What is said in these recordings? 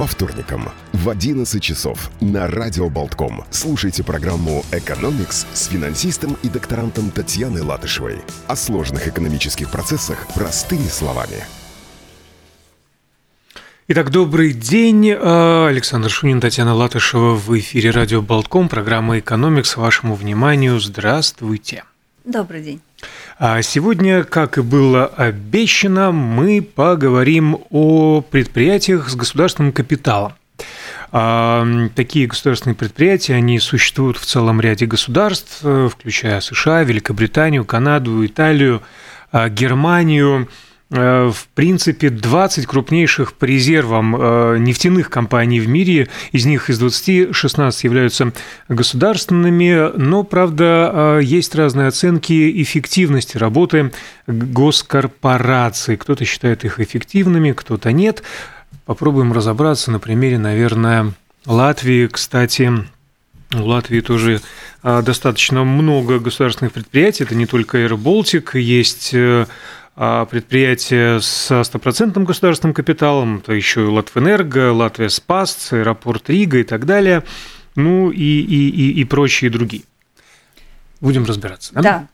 По вторникам в 11 часов на Радио Болтком. Слушайте программу «Экономикс» с финансистом и докторантом Татьяной Латышевой. О сложных экономических процессах простыми словами. Итак, добрый день. А, Александр Шунин, Татьяна Латышева в эфире радио Болтком, программа «Экономикс». Вашему вниманию здравствуйте. Добрый день. А сегодня, как и было обещано, мы поговорим о предприятиях с государственным капиталом. А, такие государственные предприятия, они существуют в целом ряде государств, включая США, Великобританию, Канаду, Италию, а, Германию – Э, в принципе, 20 крупнейших по резервам э, нефтяных компаний в мире, из них из 20 16 являются государственными, но, правда, э, есть разные оценки эффективности работы госкорпораций. Кто-то считает их эффективными, кто-то нет. Попробуем разобраться на примере, наверное, Латвии. Кстати, у Латвии тоже достаточно много государственных предприятий. Это не только Air есть предприятия со стопроцентным государственным капиталом, это еще и Латвэнерго, Латвия Спас, аэропорт Рига и так далее, ну и, и, и, и прочие другие. Будем разбираться. Да? да.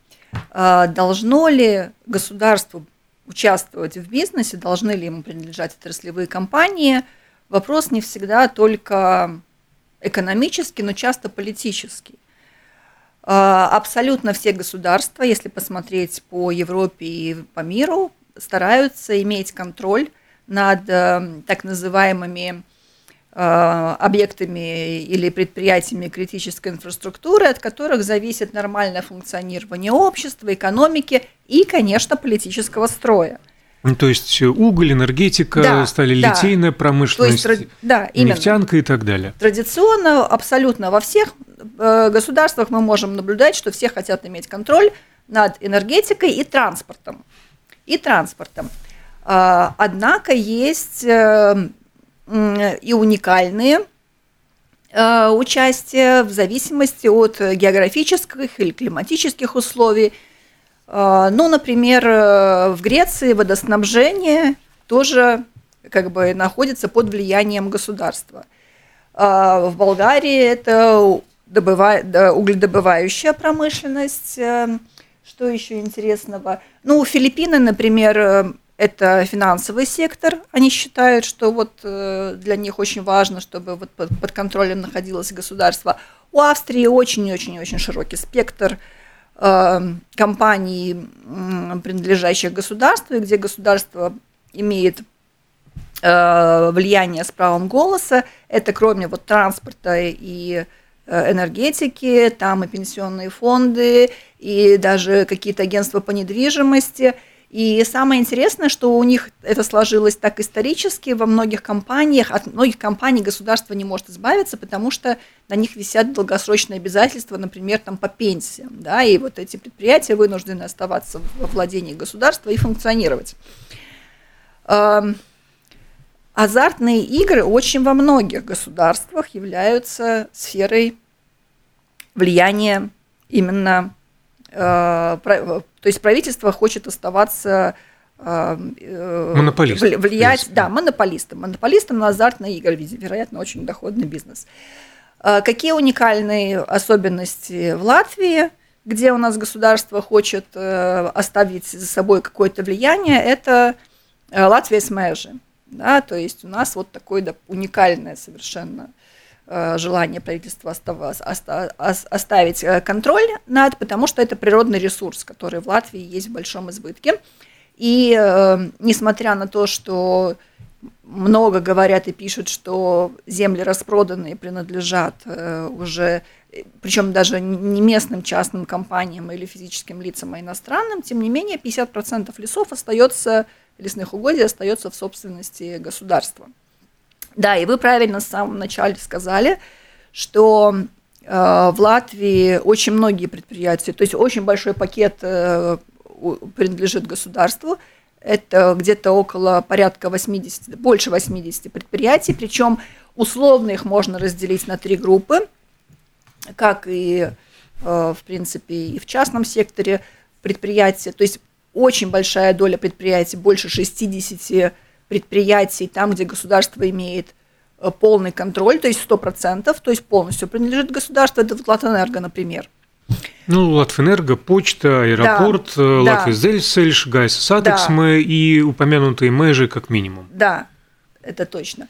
А должно ли государство участвовать в бизнесе, должны ли ему принадлежать отраслевые компании? Вопрос не всегда только экономический, но часто политический. А, абсолютно все государства, если посмотреть по Европе и по миру, стараются иметь контроль над э, так называемыми э, объектами или предприятиями критической инфраструктуры, от которых зависит нормальное функционирование общества, экономики и, конечно, политического строя. Ну, то есть уголь, энергетика, да, стали да. литейная промышленность, То есть, да, нефтянка и так далее. Традиционно абсолютно во всех Э, государствах мы можем наблюдать, что все хотят иметь контроль над энергетикой и транспортом. И транспортом. А, однако есть э, и уникальные э, участия в зависимости от географических или климатических условий. А, ну, например, в Греции водоснабжение тоже как бы находится под влиянием государства. А, в Болгарии это добыва... угледобывающая промышленность. Э, что еще интересного? Ну, Филиппины, например, э, это финансовый сектор. Они считают, что вот э, для них очень важно, чтобы вот под контролем находилось государство. У Австрии очень-очень-очень широкий спектр компаний, принадлежащих государству, где государство имеет влияние с правом голоса. Это кроме вот транспорта и Э, энергетики, там и пенсионные фонды, и даже какие-то агентства по недвижимости. И самое интересное, что у них это сложилось так исторически, во многих компаниях, от многих компаний государство не может избавиться, потому что на них висят долгосрочные обязательства, например, там по пенсиям, да, и вот эти предприятия вынуждены оставаться во владении государства и функционировать. Азартные игры очень во многих государствах являются сферой влияния именно, то есть правительство хочет оставаться э, монополистом. Влиять, да, монополистом. Монополистом на азартные игры, вероятно, очень доходный бизнес. Э, какие уникальные особенности в Латвии, где у нас государство хочет оставить за собой какое-то влияние, это Латвия с межи. Да, то есть у нас вот такое да, уникальное совершенно э, желание правительства оставить э, контроль над, потому что это природный ресурс, который в Латвии есть в большом избытке. И э, несмотря на то, что много говорят и пишут, что земли распроданные принадлежат уже, причем даже не местным частным компаниям или физическим лицам, а иностранным, тем не менее 50% лесов остается лесных угодий остается в собственности государства. Да, и вы правильно в самом начале сказали, что э, в Латвии очень многие предприятия, то есть очень большой пакет э, принадлежит государству, это где-то около порядка 80, больше 80 предприятий, причем условно их можно разделить на три группы, как и, э, в принципе, и в частном секторе предприятия. То есть очень большая доля предприятий, больше 60 предприятий, там, где государство имеет полный контроль, то есть 100%, то есть полностью принадлежит государству, это вот Латэнерго, например. Ну, Латвэнерго, почта, аэропорт, да, Latvijas да. Gaisa satiksme да. и упомянутые meži как минимум. Да, это точно.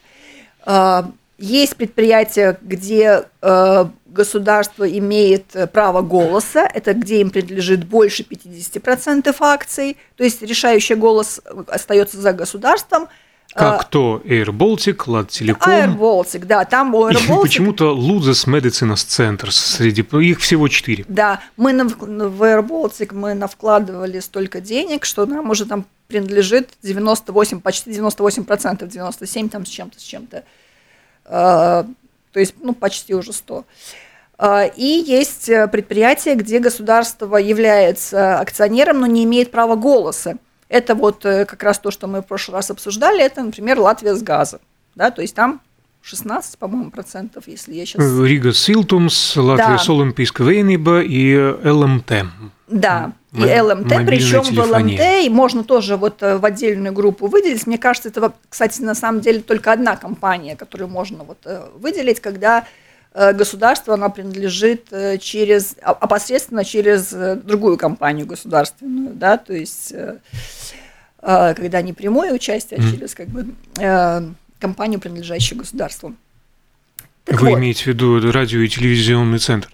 Есть предприятия, где а, государство имеет право голоса, это где им принадлежит больше 50% акций, то есть решающий голос остается за государством – как а, кто? Air Baltic, Телеком. Air Baltic, да, там Air Baltic... почему-то Luzes Medicines Center среди их всего четыре. Да, мы на, в Air Baltic мы навкладывали столько денег, что нам уже там принадлежит 98, почти 98 процентов, 97 там с чем-то, с чем-то. А, то есть, ну, почти уже 100. А, и есть предприятия, где государство является акционером, но не имеет права голоса. Это вот э, как раз то, что мы в прошлый раз обсуждали, это, например, Латвия с газом. Да, то есть там 16, по-моему, процентов, если я сейчас... Рига Силтумс, Латвия да. Соломпийская Вейниба и ЛМТ. Да, и ЛМТ, причем в ЛМТ можно тоже вот э, в отдельную группу выделить. Мне кажется, это, кстати, на самом деле только одна компания, которую можно вот э, выделить, когда государство, она принадлежит через, опосредственно через другую компанию государственную, да, то есть а, когда не прямое участие, а через как бы э, компанию, принадлежащую государству. Так Вы вот. имеете в виду радио и телевизионный центр?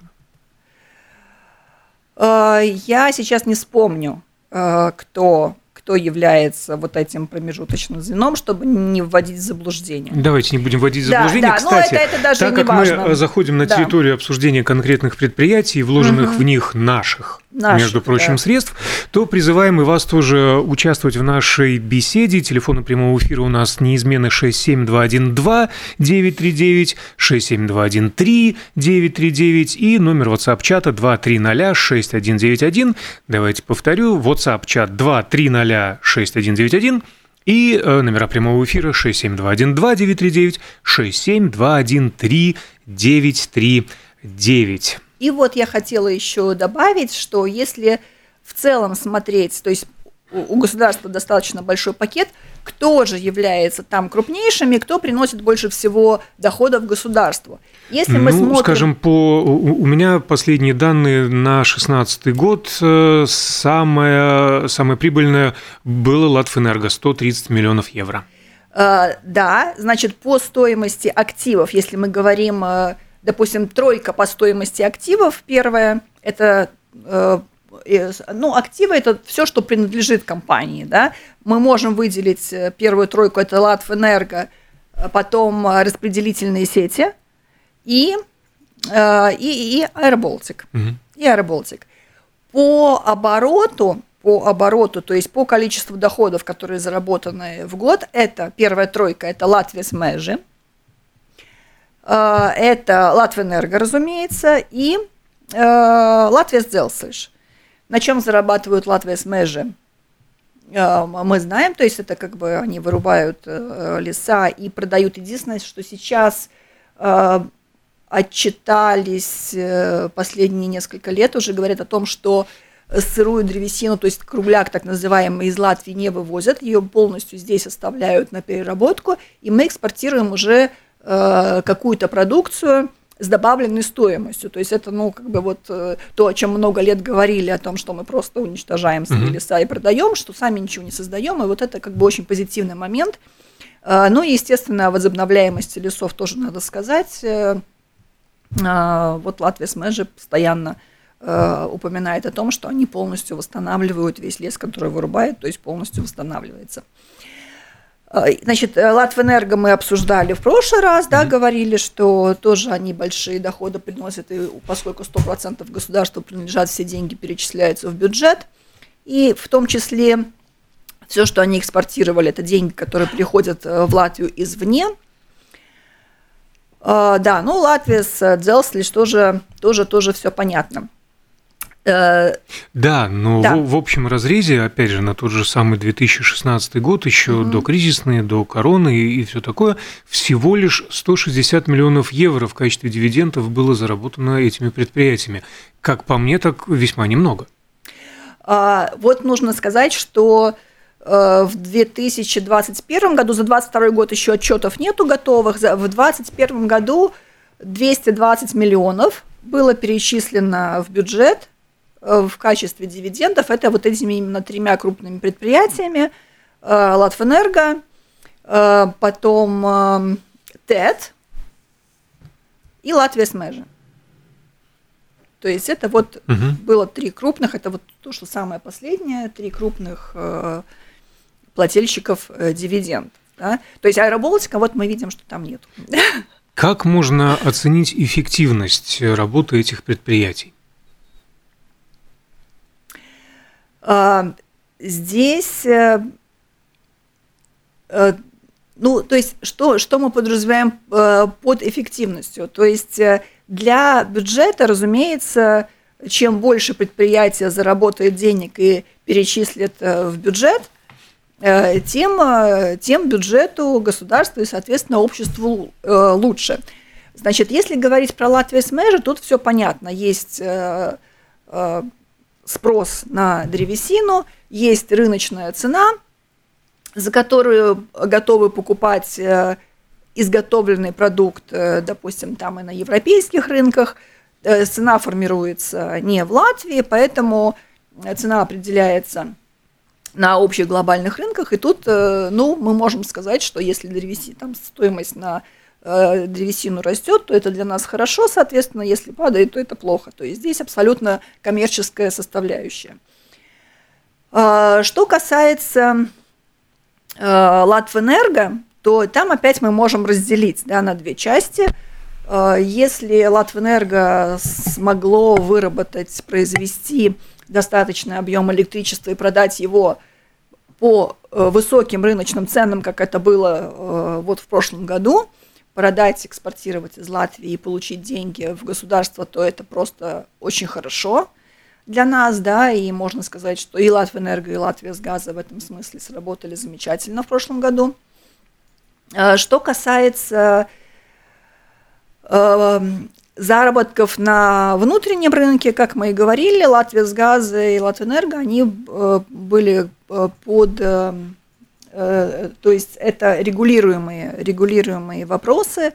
А, я сейчас не вспомню, а, кто кто является вот этим промежуточным звеном, чтобы не вводить в заблуждение. Давайте не будем вводить в заблуждение. Да, да, Кстати, это, это даже так как важно. мы заходим на территорию да. обсуждения конкретных предприятий, вложенных угу. в них наших наших, между прочим, да. средств, то призываем и вас тоже участвовать в нашей беседе. Телефон прямого эфира у нас неизменно 67212-939, 67213-939 и номер WhatsApp-чата 2306191. Давайте повторю, WhatsApp-чат 2306191 и э, номера прямого эфира 67212-939, 67213-939. И вот я хотела еще добавить, что если в целом смотреть, то есть у государства достаточно большой пакет, кто же является там крупнейшими, кто приносит больше всего доходов государству. Если мы ну, смотрим... скажем, по у меня последние данные на 2016 год э, самое, самое прибыльное было Латвэнерго 130 миллионов евро. Uh, да, значит, по стоимости активов, если мы говорим uh, допустим, тройка по стоимости активов, первая, это э, ну, активы – это все, что принадлежит компании, да. Мы можем выделить э, первую тройку – это Латвэнерго, потом распределительные сети и, э, и, и Аэроболтик. Угу. И Аэроболтик. По обороту, по обороту, то есть по количеству доходов, которые заработаны в год, это первая тройка – это Латвия с Э, это Латвэнерго, разумеется, и э, Латвия Сделслыш. На чем зарабатывают Латвия с Межи? Э, мы знаем, то есть это как бы они вырубают леса и продают. Единственное, что сейчас отчитались последние несколько лет, уже говорят о том, что сырую древесину, то есть кругляк так называемый, из Латвии не вывозят, ее полностью здесь оставляют на переработку, и мы экспортируем уже Э, какую-то продукцию с добавленной стоимостью. То есть это, ну, как бы вот э, то, о чем много лет говорили, о том, что мы просто уничтожаем свои mm-hmm. леса и продаем, что сами ничего не создаем, и вот это как бы очень позитивный момент. Э, ну и, естественно, о возобновляемости лесов тоже надо сказать. Вот Латвия с Мэджи постоянно упоминает о том, что они полностью восстанавливают весь лес, который вырубают, то есть полностью восстанавливается. А, значит, э, Латвэнерго мы обсуждали в прошлый раз, да, mm-hmm. говорили, что тоже они большие доходы приносят, и поскольку 100% государству принадлежат, все деньги перечисляются в бюджет, и в том числе все, что они экспортировали, это деньги, которые приходят э, в Латвию извне. Да, ну Латвия с Дзелслиш тоже, тоже, тоже все понятно. Э, да, но да. В, в общем разрезе, опять же, на тот же самый 2016 год, еще угу. до кризисные, до короны и, и все такое, всего лишь 160 миллионов евро в качестве дивидендов было заработано этими предприятиями. Как по мне, так весьма немного. А, вот нужно сказать, что в 2021 году, за 2022 год еще отчетов нету готовых, в 2021 году 220 миллионов было перечислено в бюджет в качестве дивидендов. Это вот этими именно тремя крупными предприятиями. Латвэнерго, потом ТЭТ и Латвия Смежи. То есть это вот угу. было три крупных, это вот то, что самое последнее, три крупных э, плательщиков э, дивидендов. Да? То есть Аэроболтика, вот мы видим, что там нет. Как можно оценить эффективность работы этих предприятий? А, здесь, э, э, ну, то есть, что, что мы подразумеваем э, под эффективностью? То есть, для бюджета, разумеется, чем больше предприятие заработает денег и перечислит в бюджет, тем, тем бюджету государства и, соответственно, обществу лучше. Значит, если говорить про Латвию Смежи, тут все понятно. Есть спрос на древесину, есть рыночная цена, за которую готовы покупать изготовленный продукт, э, допустим, там и на европейских рынках, э, цена формируется не в Латвии, поэтому цена определяется на общих глобальных рынках, и тут, э, ну, мы можем сказать, что если древеси, там стоимость на древесину растет, то это для нас хорошо, соответственно, если падает, то это плохо. То есть здесь абсолютно коммерческая составляющая. Что касается Латвэнерго, то там опять мы можем разделить да, на две части. Э, если Латвэнерго смогло выработать, произвести достаточный объем электричества и продать его по э, высоким рыночным ценам, как это было э, вот в прошлом году, продать, экспортировать из Латвии и получить деньги в государство, то это просто очень хорошо для нас, да, и можно сказать, что и Латвэнерго, и Латвия с газа в этом смысле сработали замечательно в прошлом году. Э, что касается э, заработков на внутреннем рынке, как мы и говорили, Латвия с газа и Латвэнерго, они э, были под, то есть это регулируемые, регулируемые вопросы,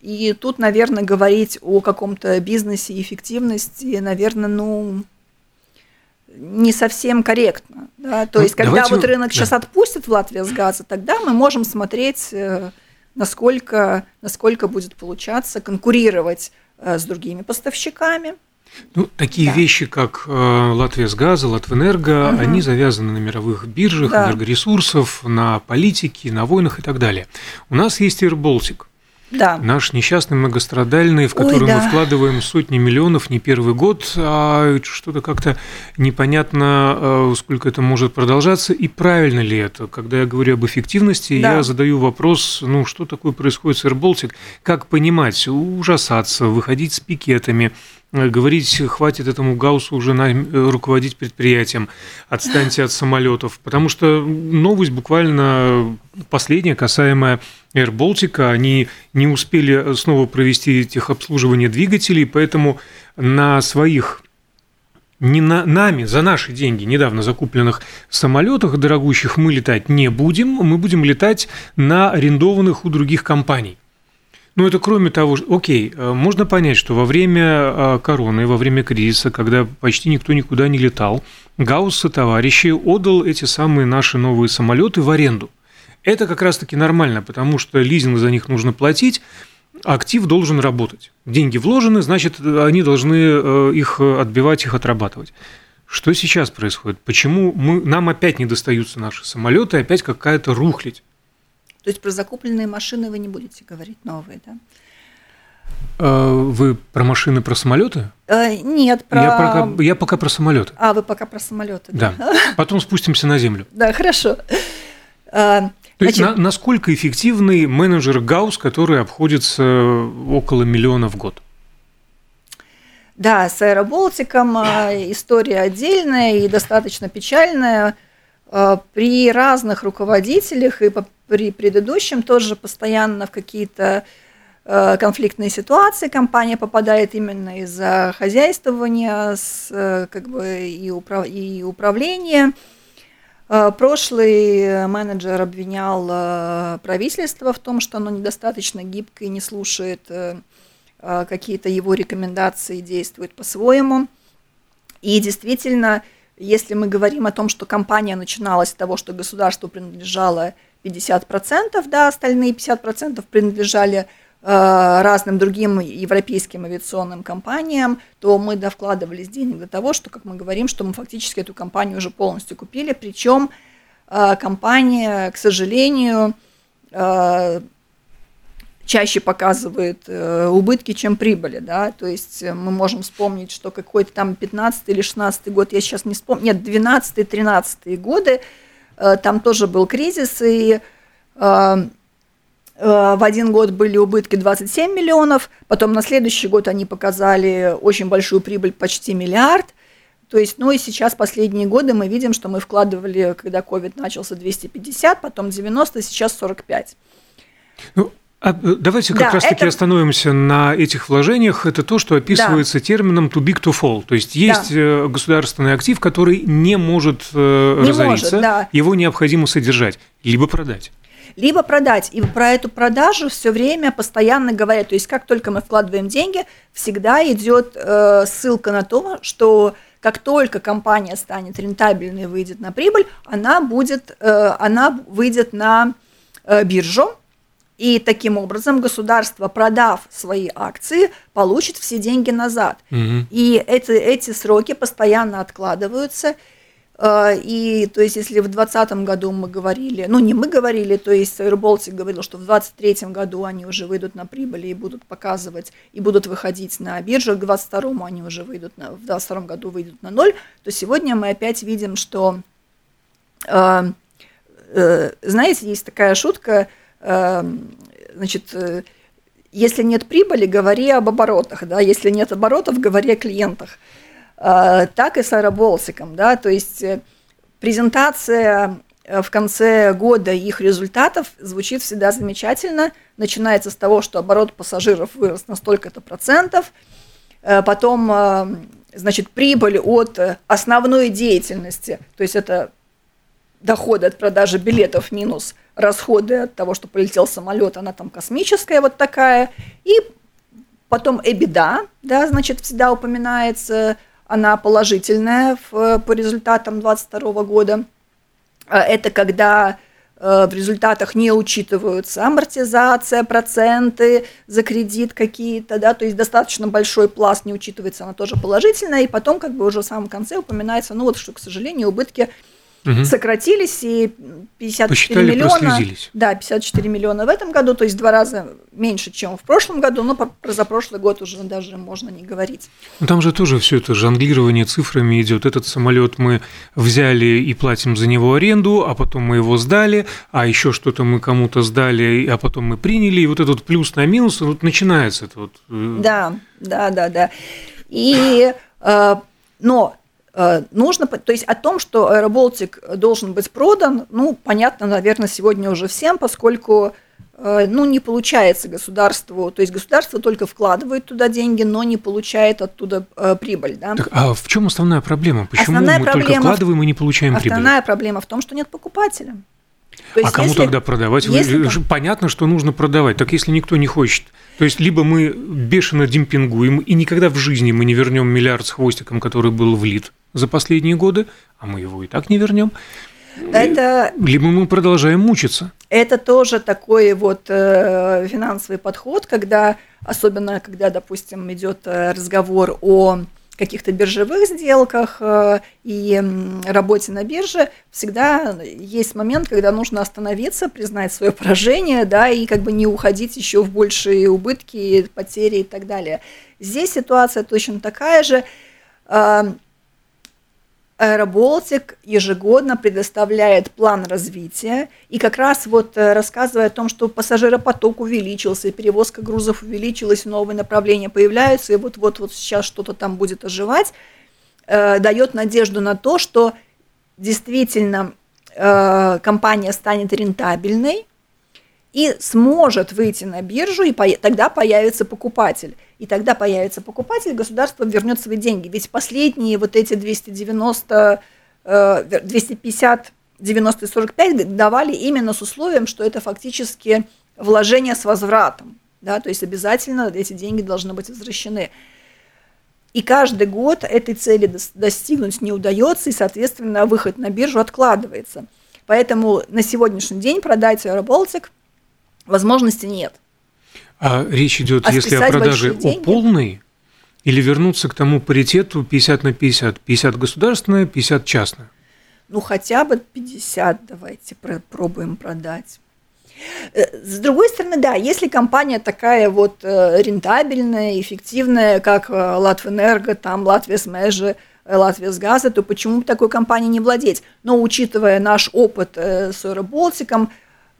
и тут, наверное, говорить о каком-то бизнесе эффективности, наверное, ну, не совсем корректно. Да? То ну, есть, когда вот рынок да. сейчас отпустит в Латвии с газа, тогда мы можем смотреть, э, насколько, насколько будет получаться конкурировать э, с другими поставщиками. Ну, такие да. вещи, как э, Латвия с газа, Латвэнерго, угу. они завязаны на мировых биржах, да. энергоресурсов, на политике, на войнах и так далее. У нас есть Air да. Наш несчастный многострадальный, в который Ой, да. мы вкладываем сотни миллионов не первый год, а что-то как-то непонятно, э, сколько это может продолжаться, и правильно ли это. Когда я говорю об эффективности, да. я задаю вопрос, ну, что такое происходит с AirBaltic, как понимать, ужасаться, выходить с пикетами, говорить, хватит этому Гаусу уже на, э, руководить предприятием, отстаньте от самолетов, потому что новость буквально последняя, касаемая Air Baltic, они не успели снова провести техобслуживание двигателей, поэтому на своих не на, нами, за наши деньги, недавно закупленных самолетах дорогущих мы летать не будем, мы будем летать на арендованных у других компаний. Ну, это кроме того, окей, э, можно понять, что во время э, короны, во время кризиса, когда почти никто никуда не летал, Гаусс и товарищи отдал эти самые наши новые самолеты в аренду. Это как раз-таки нормально, потому что лизинг за них нужно платить, актив должен работать. Деньги вложены, значит, они должны э, их отбивать, их отрабатывать. Что сейчас происходит? Почему мы, нам опять не достаются наши самолеты, опять какая-то рухлить? То есть про закупленные машины вы не будете говорить новые, да? А, вы про машины, про самолеты? Э, нет, про... Я пока, я пока про самолеты. А, вы пока про самолеты, да? Да. Потом спустимся на землю. Да, хорошо. А, То есть, на, насколько эффективный менеджер Гаус, который обходится около миллиона в год? Да, с Аэроболтиком а, история отдельная и достаточно печальная. При разных руководителях и при предыдущем тоже постоянно в какие-то э, конфликтные ситуации компания попадает именно из-за хозяйствования с, э, как бы, и, управ, и управления. Э, прошлый менеджер обвинял э, правительство в том, что оно недостаточно гибко и не слушает э, какие-то его рекомендации, действует по-своему. И действительно, если мы говорим о том, что компания начиналась с того, что государству принадлежало 50%, да, остальные 50% принадлежали Э, разным другим европейским авиационным компаниям, то мы довкладывались денег для того, что, как мы говорим, что мы фактически эту компанию уже полностью купили, причем э, компания, к сожалению, э, чаще показывает убытки, чем прибыли, да, то есть мы можем вспомнить, что какой-то там 15 или 16 год, я сейчас не вспомню, нет, 12-13 годы, там тоже был кризис, и Э, в один год были убытки 27 миллионов, потом на следующий год они показали очень большую прибыль, почти миллиард. То есть, ну и сейчас последние годы мы видим, что мы вкладывали, когда COVID начался, 250, потом 90, сейчас 45. Ну, а э, давайте как да, раз-таки это... остановимся на этих вложениях. Это то, что описывается да. термином too big to fall. То есть есть да. Э, государственный актив, который не может не разориться, может, да. его необходимо содержать, либо продать либо продать. И про эту продажу все время постоянно говорят. То есть как только мы вкладываем деньги, всегда идет э, ссылка на то, что как только компания станет рентабельной и выйдет на прибыль, она, будет, э, она выйдет на э, биржу, и таким образом государство, продав свои акции, получит все деньги назад. Угу. И эти, эти сроки постоянно откладываются. А, и то есть, если в 2020 году мы говорили, ну не мы говорили, то есть Baltic говорил, что в 2023 году они уже выйдут на прибыли и будут показывать, и будут выходить на биржу, к 2022 они уже выйдут, на, в 2022 году выйдут на ноль, то сегодня мы опять видим, что, э, э, знаете, есть такая шутка, э, значит, э, если нет прибыли, говори об оборотах, да, если нет оборотов, говори о клиентах. А, так и с Аэроболтиком, да, то есть э, презентация э, в конце года их результатов звучит всегда замечательно. Начинается с того, что оборот пассажиров вырос на столько-то процентов, э, потом, значит, прибыль от основной деятельности, то есть это доходы от продажи билетов минус расходы от того, что полетел самолет, она там космическая вот такая, и потом EBITDA, да, значит, всегда упоминается, она положительная в, по результатам 2022 года. А, это когда э, в результатах не учитываются амортизация, проценты за кредит какие-то, да, то есть достаточно большой пласт не учитывается, она тоже положительная, и потом как бы уже в самом конце упоминается, ну вот, что, к сожалению, убытки угу. сократились, и 54 Посчитали, миллиона. Да, 54 миллиона в этом году, то есть в два раза меньше, чем в прошлом году, но про позапрошлый год уже даже можно не говорить. Ну, там же тоже все это жонглирование цифрами идет. Этот самолет мы взяли и платим за него аренду, а потом мы его сдали, а еще что-то мы кому-то сдали, а потом мы приняли, и вот этот плюс на минус, вот начинается это вот. Э, да, да, да, да. И э, но нужно, то есть о том, что Аэроболтик должен быть продан, ну, понятно, наверное, сегодня уже всем, поскольку э, ну, не получается государству, то есть государство только вкладывает туда деньги, но не получает оттуда э, прибыль. Да? Так, а в чем основная проблема? Почему основная мы проблема, только вкладываем и не получаем основная прибыль? Основная проблема в том, что нет покупателя. То есть, а кому если, тогда продавать? Если... Понятно, что нужно продавать. Так если никто не хочет, то есть либо мы бешено демпингуем, и никогда в жизни мы не вернем миллиард с хвостиком, который был влит за последние годы, а мы его и так не вернем. Это, либо мы продолжаем мучиться. Это тоже такой вот э, финансовый подход, когда, особенно когда, допустим, идет э, разговор о каких-то биржевых сделках э, и работе на бирже, всегда есть момент, когда нужно остановиться, признать свое поражение, да, и как бы не уходить еще в большие убытки, потери и так далее. Здесь ситуация точно такая же. Э, Аэроболтик ежегодно предоставляет план развития, и как раз вот э, рассказывая о том, что пассажиропоток увеличился, перевозка грузов увеличилась, новые направления появляются, и вот-вот вот сейчас что-то там будет оживать, э, дает надежду на то, что действительно э, компания станет рентабельной, и сможет выйти на биржу, и тогда появится покупатель. И тогда появится покупатель, государство вернет свои деньги. Ведь последние вот эти 290, 250 90 и 45 давали именно с условием, что это фактически вложение с возвратом, да, то есть обязательно эти деньги должны быть возвращены. И каждый год этой цели достигнуть не удается, и, соответственно, выход на биржу откладывается. Поэтому на сегодняшний день продать Аэроболтик возможности нет. А речь идет, а если о продаже о полной, или вернуться к тому паритету 50 на 50, 50 государственное, 50 частное? Ну, хотя бы 50 давайте пробуем продать. Э, с другой стороны, да, если компания такая вот э, рентабельная, эффективная, как э, Латвэнерго, там Латвия Смежи, Латвия с газа, то почему бы такой компании не владеть? Но учитывая наш опыт с Аэроболтиком, эм,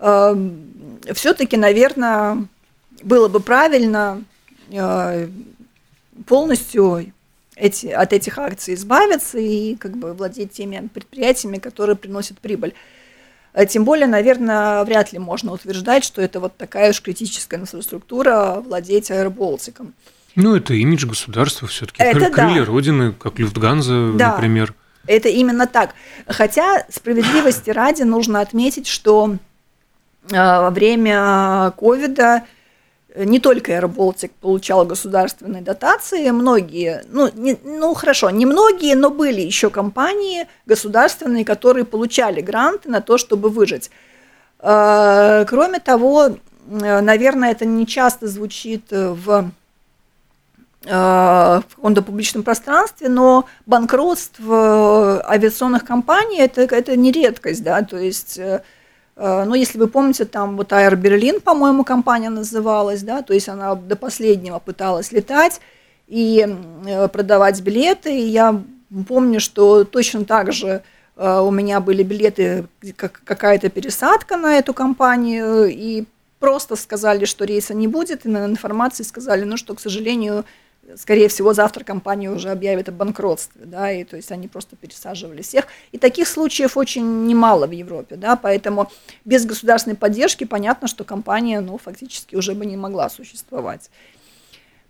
все-таки, наверное, было бы правильно полностью эти, от этих акций избавиться и как бы владеть теми предприятиями, которые приносят прибыль. А тем более, наверное, вряд ли можно утверждать, что это вот такая уж критическая инфраструктура владеть аэроболтиком. Ну, это имидж государства все-таки. Это Крылья да. Родины, как Люфтганза, да, например. Это именно так. Хотя справедливости ради нужно отметить, что во время ковида не только AirBaltic получал государственные дотации, многие, ну, не, ну хорошо, не многие, но были еще компании государственные, которые получали гранты на то, чтобы выжить. А, кроме того, наверное, это не часто звучит в в публичном пространстве, но банкротство авиационных компаний это, это не редкость, да, то есть э, Э, ну, если вы помните, там вот Air Berlin, по-моему, компания называлась, да, то есть она до последнего пыталась летать и э, продавать билеты. И я помню, что точно так же э, у меня были билеты, как какая-то пересадка на эту компанию, и просто сказали, что рейса не будет, и на информации сказали, ну, что, к сожалению, скорее всего, завтра компания уже объявит о банкротстве, да, и то есть они просто пересаживали всех. И таких случаев очень немало в Европе, да, поэтому без государственной поддержки понятно, что компания, ну, фактически уже бы не могла существовать.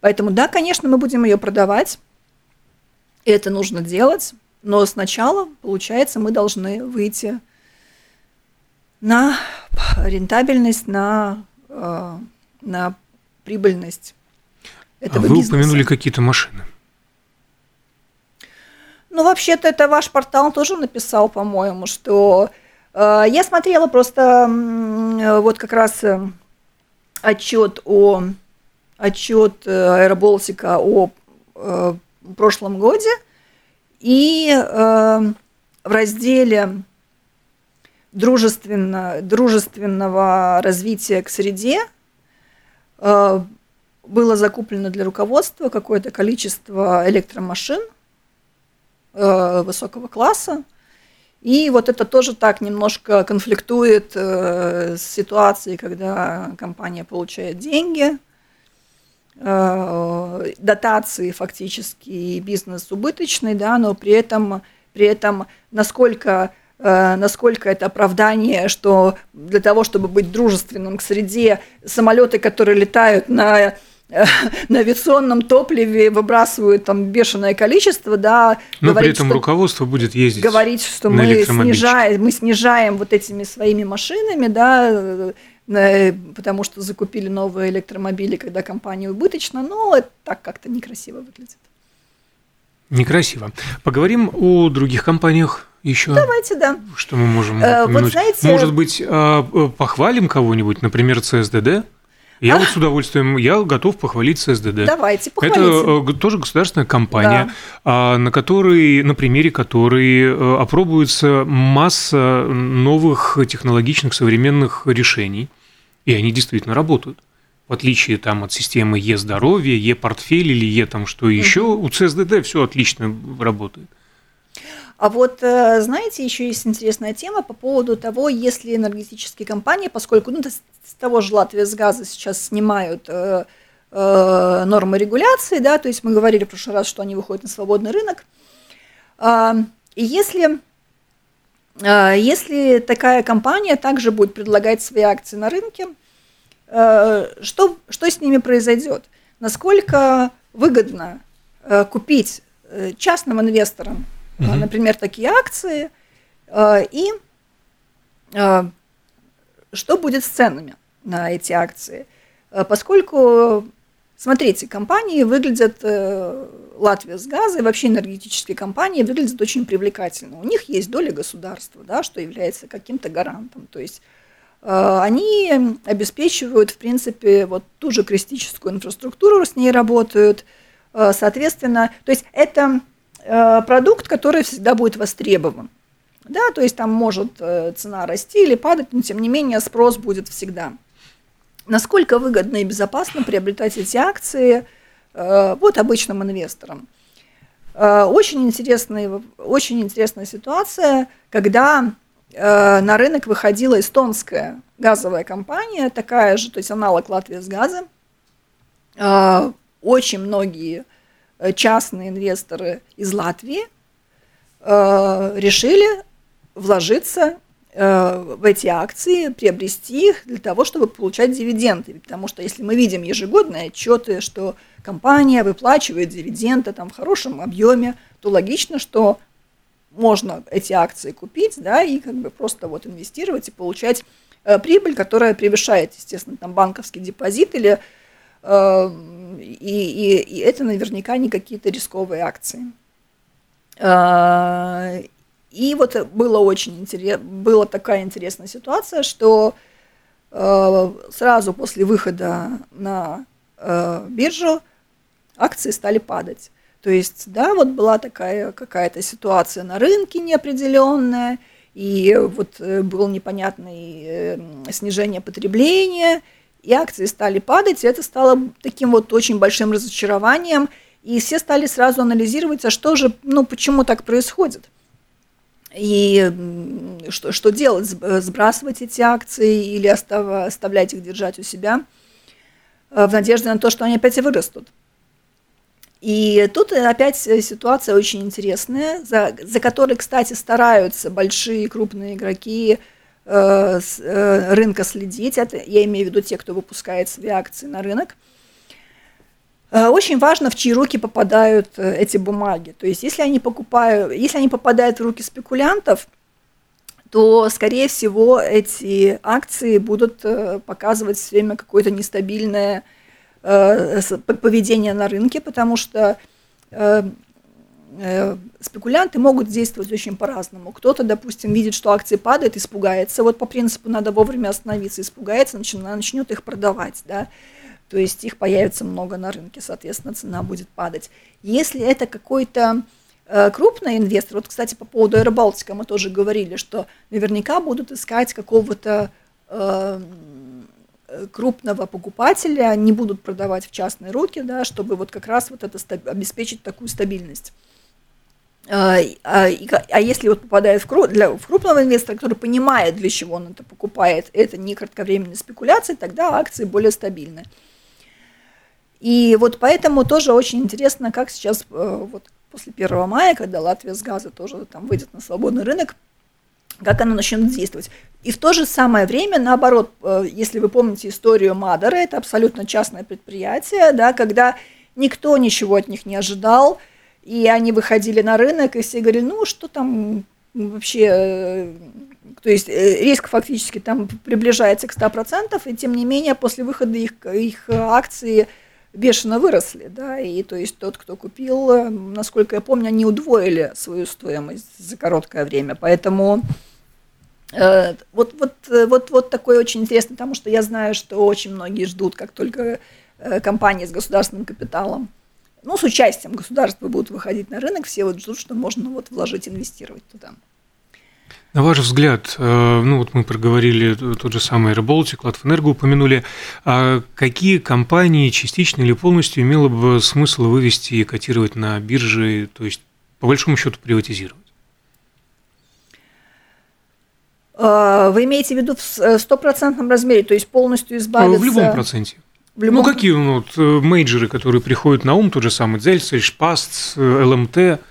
Поэтому, да, конечно, мы будем ее продавать, и это нужно делать, но сначала, получается, мы должны выйти на рентабельность, на, э, на прибыльность этого а вы бизнеса. упомянули какие-то машины. Ну, вообще-то это ваш портал тоже написал, по-моему, что э, я смотрела просто э, вот как раз э, отчет о отчет э, Аэроболтика о э, прошлом годе, и э, в разделе дружественно, дружественного развития к среде э, было закуплено для руководства какое-то количество электромашин э, высокого класса. И вот это тоже так немножко конфликтует э, с ситуацией, когда компания получает деньги, э, дотации фактически, и бизнес убыточный, да, но при этом, при этом насколько насколько это оправдание, что для того, чтобы быть дружественным к среде, самолеты, которые летают на на авиационном топливе выбрасывают там бешеное количество, да. Но говорить, при этом что, руководство будет ездить. Говорить, что мы снижаем, мы снижаем вот этими своими машинами, да, э, потому что закупили новые электромобили, когда компания убыточна, но это так как-то некрасиво выглядит. Некрасиво. Поговорим о других компаниях еще. Давайте, да. Что мы можем э, упомянуть? Вот знаете, Может быть, а, э, похвалим кого-нибудь, например, ЦСДД? Я вот с удовольствием, я готов похвалить ССДД. Давайте, похвалите. Это тоже государственная компания, да. на которой, на примере которой э, опробуется масса новых технологичных современных решений, и они действительно работают. В отличие там, от системы Е-здоровье, Е-портфель или Е там что еще, у ЦСДД все отлично работает. А вот, э, знаете, еще есть интересная тема по поводу того, если энергетические компании, поскольку ну, с того же Латвии с газа сейчас снимают э, э, нормы регуляции, да, то есть мы говорили в прошлый раз, что они выходят на свободный рынок. Э, если, э, если такая компания также будет предлагать свои акции на рынке, э, что, что с ними произойдет? Насколько выгодно э, купить э, частным инвесторам, угу. например, такие акции, э, и что будет с ценами на эти акции? Поскольку, смотрите, компании выглядят, Латвия с газа и вообще энергетические компании выглядят очень привлекательно. У них есть доля государства, да, что является каким-то гарантом. То есть они обеспечивают, в принципе, вот ту же критическую инфраструктуру, с ней работают, соответственно, то есть это продукт, который всегда будет востребован. Да, то есть там может э, цена расти или падать, но тем не менее спрос будет всегда. Насколько выгодно и безопасно приобретать эти акции э, вот обычным инвесторам? Э, очень, интересная, очень интересная ситуация, когда на рынок выходила эстонская газовая компания, такая же, то есть аналог Латвии с газом. Очень многие частные инвесторы из Латвии решили вложиться э, в эти акции, приобрести их для того, чтобы получать дивиденды. Потому что если мы видим ежегодные отчеты, что компания выплачивает дивиденды там, в хорошем объеме, то логично, что можно эти акции купить, да, и как бы просто вот инвестировать и получать э, прибыль, которая превышает, естественно, там банковский депозит или э, и, и, и это наверняка не какие-то рисковые акции. Э, и вот было очень интересно, была такая интересная ситуация, что э, сразу после выхода на э, биржу акции стали падать. То есть, да, вот была такая какая-то ситуация на рынке неопределенная, и вот э, было непонятное э, снижение потребления, и акции стали падать, и это стало таким вот очень большим разочарованием, и все стали сразу анализировать, а что же, ну, почему так происходит – и что, что делать? Э, сбрасывать эти акции или остав, оставлять их держать у себя э, в надежде на то, что они опять вырастут? И тут опять ситуация очень интересная, за, за которой, кстати, стараются большие крупные игроки э, э, рынка следить. Это, я имею в виду те, кто выпускает свои акции на рынок. Э, очень важно, в чьи руки попадают э, эти бумаги. То есть, если они покупают, если они попадают в руки спекулянтов, то, скорее всего, эти акции будут э, показывать все время какое-то нестабильное поведение на рынке, потому что спекулянты могут действовать очень по-разному. Кто-то, допустим, видит, что акции падают, испугается. Вот по принципу надо вовремя остановиться, испугается, начнет их продавать. Да? то есть их появится много на рынке, соответственно, цена будет падать. Если это какой-то э, крупный инвестор, вот, кстати, по поводу Аэробалтика мы тоже говорили, что наверняка будут искать какого-то э, крупного покупателя, не будут продавать в частные руки, да, чтобы вот как раз вот это обеспечить такую стабильность. А, а, а если вот попадает в, круг, для, в крупного инвестора, который понимает, для чего он это покупает, это не кратковременные спекуляции, тогда акции более стабильны. И вот поэтому тоже очень интересно, как сейчас э, вот после 1 мая, когда Латвия с газа тоже там выйдет на свободный рынок, как она начнет действовать. И в то же самое время, наоборот, э, если вы помните историю Мадера, это абсолютно частное предприятие, да, когда никто ничего от них не ожидал, и они выходили на рынок, и все говорили, ну, что там вообще, э, то есть риск фактически там приближается к 100%, и тем не менее после выхода их, их акции бешено выросли, да, и то есть тот, кто купил, э, насколько я помню, они удвоили свою стоимость за короткое время, поэтому э, вот, вот, э, вот, вот такой очень интересный, потому что я знаю, что очень многие ждут, как только э, компании с государственным капиталом, ну, с участием государства будут выходить на рынок, все вот ждут, что можно вот вложить, инвестировать туда. На ваш взгляд, э, ну вот мы проговорили тот же самый Рыболтик, Латвэнерго упомянули, а какие компании частично или полностью имело бы смысл вывести и котировать на бирже, то есть по большому счету приватизировать? А, вы имеете в виду в э, стопроцентном размере, то есть полностью избавиться? В любом проценте. В любом... Ну, какие ну, вот, э, мейджеры, которые приходят на ум, тот же самый Зельцель, Шпаст, ЛМТ –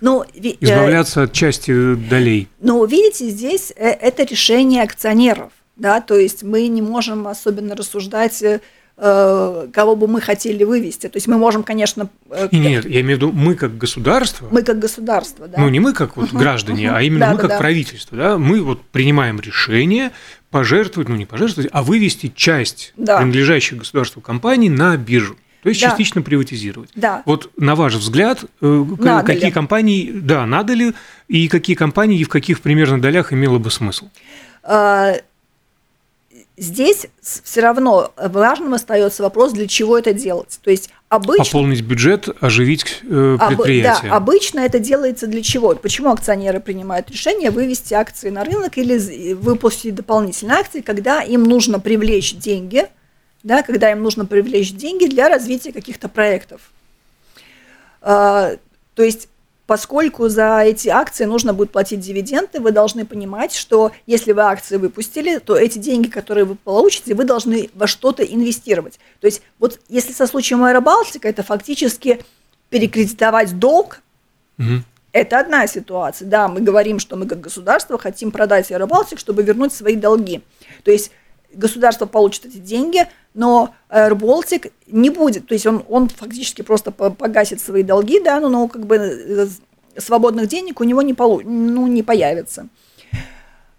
ну, э, Избавляться от части долей. Ну, видите, здесь э, это решение акционеров. да, то есть мы не можем особенно рассуждать Э, кого бы мы хотели вывести. То есть мы можем, конечно... Э, нет, я имею в виду мы как государство. Мы как государство, да. Ну, не мы как вот граждане, а именно мы как правительство. Да? Мы вот принимаем решение пожертвовать, ну не пожертвовать, а вывести часть принадлежащих государству компаний на биржу. То есть да. частично приватизировать. Да. Вот на ваш взгляд, э, надо какие ли? компании, да, надо ли, и какие компании и в каких примерно долях имело бы смысл? А, Здесь все равно важным остается вопрос, для чего это делать. То есть обычно... Пополнить бюджет, оживить э, предприятие. Да, обычно это делается для чего? Почему акционеры принимают решение вывести акции на рынок или выпустить дополнительные акции, когда им нужно привлечь деньги, да, когда им нужно привлечь деньги для развития каких-то проектов. А, то есть поскольку за эти акции нужно будет платить дивиденды, вы должны понимать, что если вы акции выпустили, то эти деньги, которые вы получите, вы должны во что-то инвестировать. То есть вот если со случаем Аэробалтика, это фактически перекредитовать долг, угу. это одна ситуация. Да, мы говорим, что мы как государство хотим продать Аэробалтик, чтобы вернуть свои долги. То есть государство получит эти деньги, но AirBaltic не будет, то есть он, он фактически просто погасит свои долги, да, но, но как бы э, свободных денег у него не, полу, ну, не появится.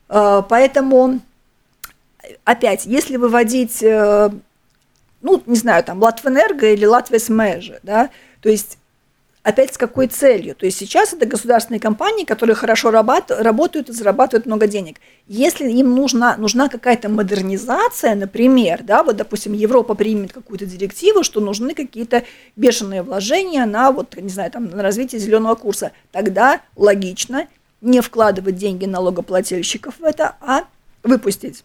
А, поэтому, опять, если выводить, э, ну, не знаю, там, Латвэнерго или Латвия да, то есть опять с какой целью? То есть сейчас это государственные компании, которые хорошо работают и зарабатывают много денег. Если им нужна, нужна какая-то модернизация, например, да, вот, допустим, Европа примет какую-то директиву, что нужны какие-то бешеные вложения на, вот, не знаю, там, на развитие зеленого курса, тогда логично не вкладывать деньги налогоплательщиков в это, а выпустить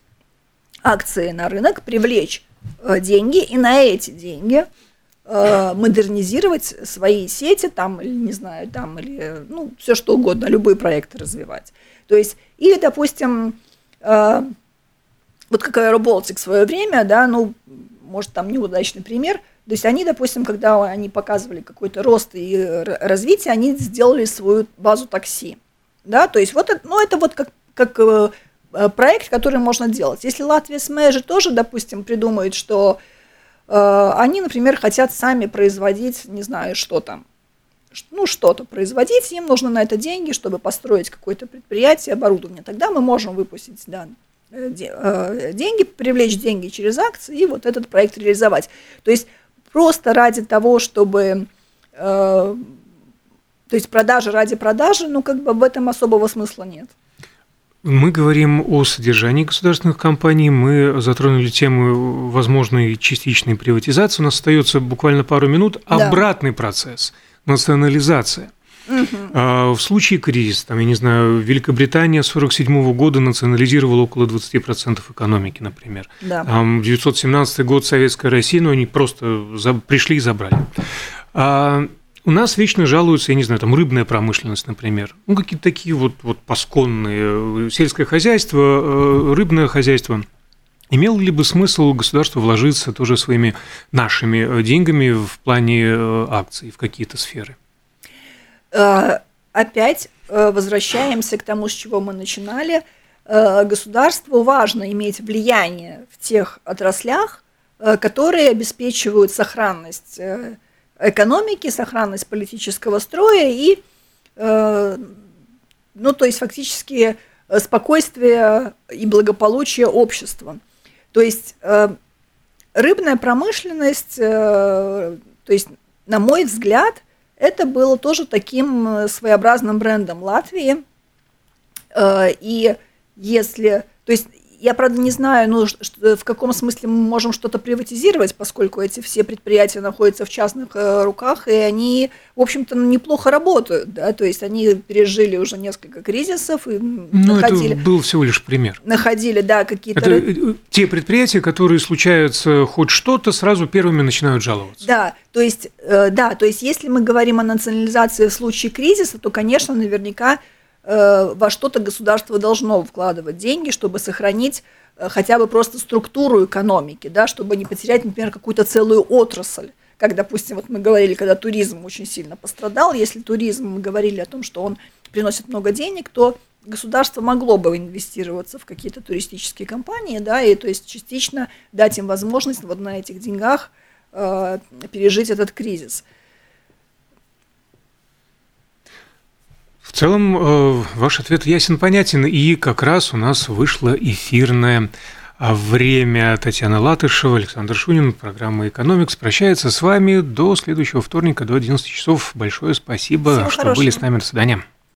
акции на рынок, привлечь э, деньги и на эти деньги – Э, модернизировать свои сети там, или не знаю, там, или, ну, все что угодно, любые проекты развивать. То есть, или, допустим, э, вот как Аэроболтик в свое время, да, ну, может, там неудачный пример, то есть они, допустим, когда они показывали какой-то рост и развитие, они сделали свою базу такси, да, то есть вот это, ну, это вот как, как э, проект, который можно делать. Если Латвия с тоже, допустим, придумает, что они, например, хотят сами производить, не знаю, что там, ну, что-то производить, им нужно на это деньги, чтобы построить какое-то предприятие, оборудование. Тогда мы можем выпустить да, э, э, деньги, привлечь деньги через акции и вот этот проект реализовать. То есть просто ради того, чтобы... То есть продажи ради продажи, ну, как бы в этом особого смысла нет. Мы говорим о содержании государственных компаний, мы затронули тему возможной частичной приватизации. У нас остается буквально пару минут. Да. Обратный процесс – национализация. Угу. В случае кризиса, там, я не знаю, Великобритания с 1947 года национализировала около 20% экономики, например. Да. 917 год Советская Россия, но они просто пришли и забрали. А, у нас вечно жалуются, я не знаю, там рыбная промышленность, например. Ну, какие-то такие вот, вот пасконные. Сельское хозяйство, э, рыбное хозяйство. Имел ли бы смысл государству вложиться тоже своими нашими э, деньгами в плане э, акций в какие-то сферы? Опять возвращаемся к тому, с чего мы начинали. Государству важно иметь влияние в тех отраслях, которые обеспечивают сохранность экономики, сохранность политического строя и, э, ну, то есть фактически э, спокойствие и благополучие общества. То есть э, рыбная промышленность, то есть, на мой взгляд, это было тоже таким своеобразным брендом Латвии. И если, то есть я, правда, не знаю, ну, в каком смысле мы можем что-то приватизировать, поскольку эти все предприятия находятся в частных э, руках, и они, в общем-то, неплохо работают, да, то есть они пережили уже несколько кризисов и ну, находили... это был всего лишь пример. Находили, да, какие-то... Это э, те предприятия, которые случаются хоть что-то, сразу первыми начинают жаловаться. Да, то есть, э, да, то есть если мы говорим о национализации в случае кризиса, то, конечно, наверняка Э, во что-то государство должно вкладывать деньги, чтобы сохранить э, хотя бы просто структуру экономики, да, чтобы не потерять, например, какую-то целую отрасль. Как, допустим, вот мы говорили, когда туризм очень сильно пострадал, если туризм, мы говорили о том, что он приносит много денег, то государство могло бы инвестироваться в какие-то туристические компании, да, и то есть частично дать им возможность вот на этих деньгах э, пережить этот кризис. В целом, э, ваш ответ ясен, понятен, и как раз у нас вышло эфирное время. Татьяна Латышева, Александр Шунин, программа «Экономикс» прощается с вами до следующего вторника, до 11 часов. Большое спасибо, Всего что хорошего. были с нами. До свидания.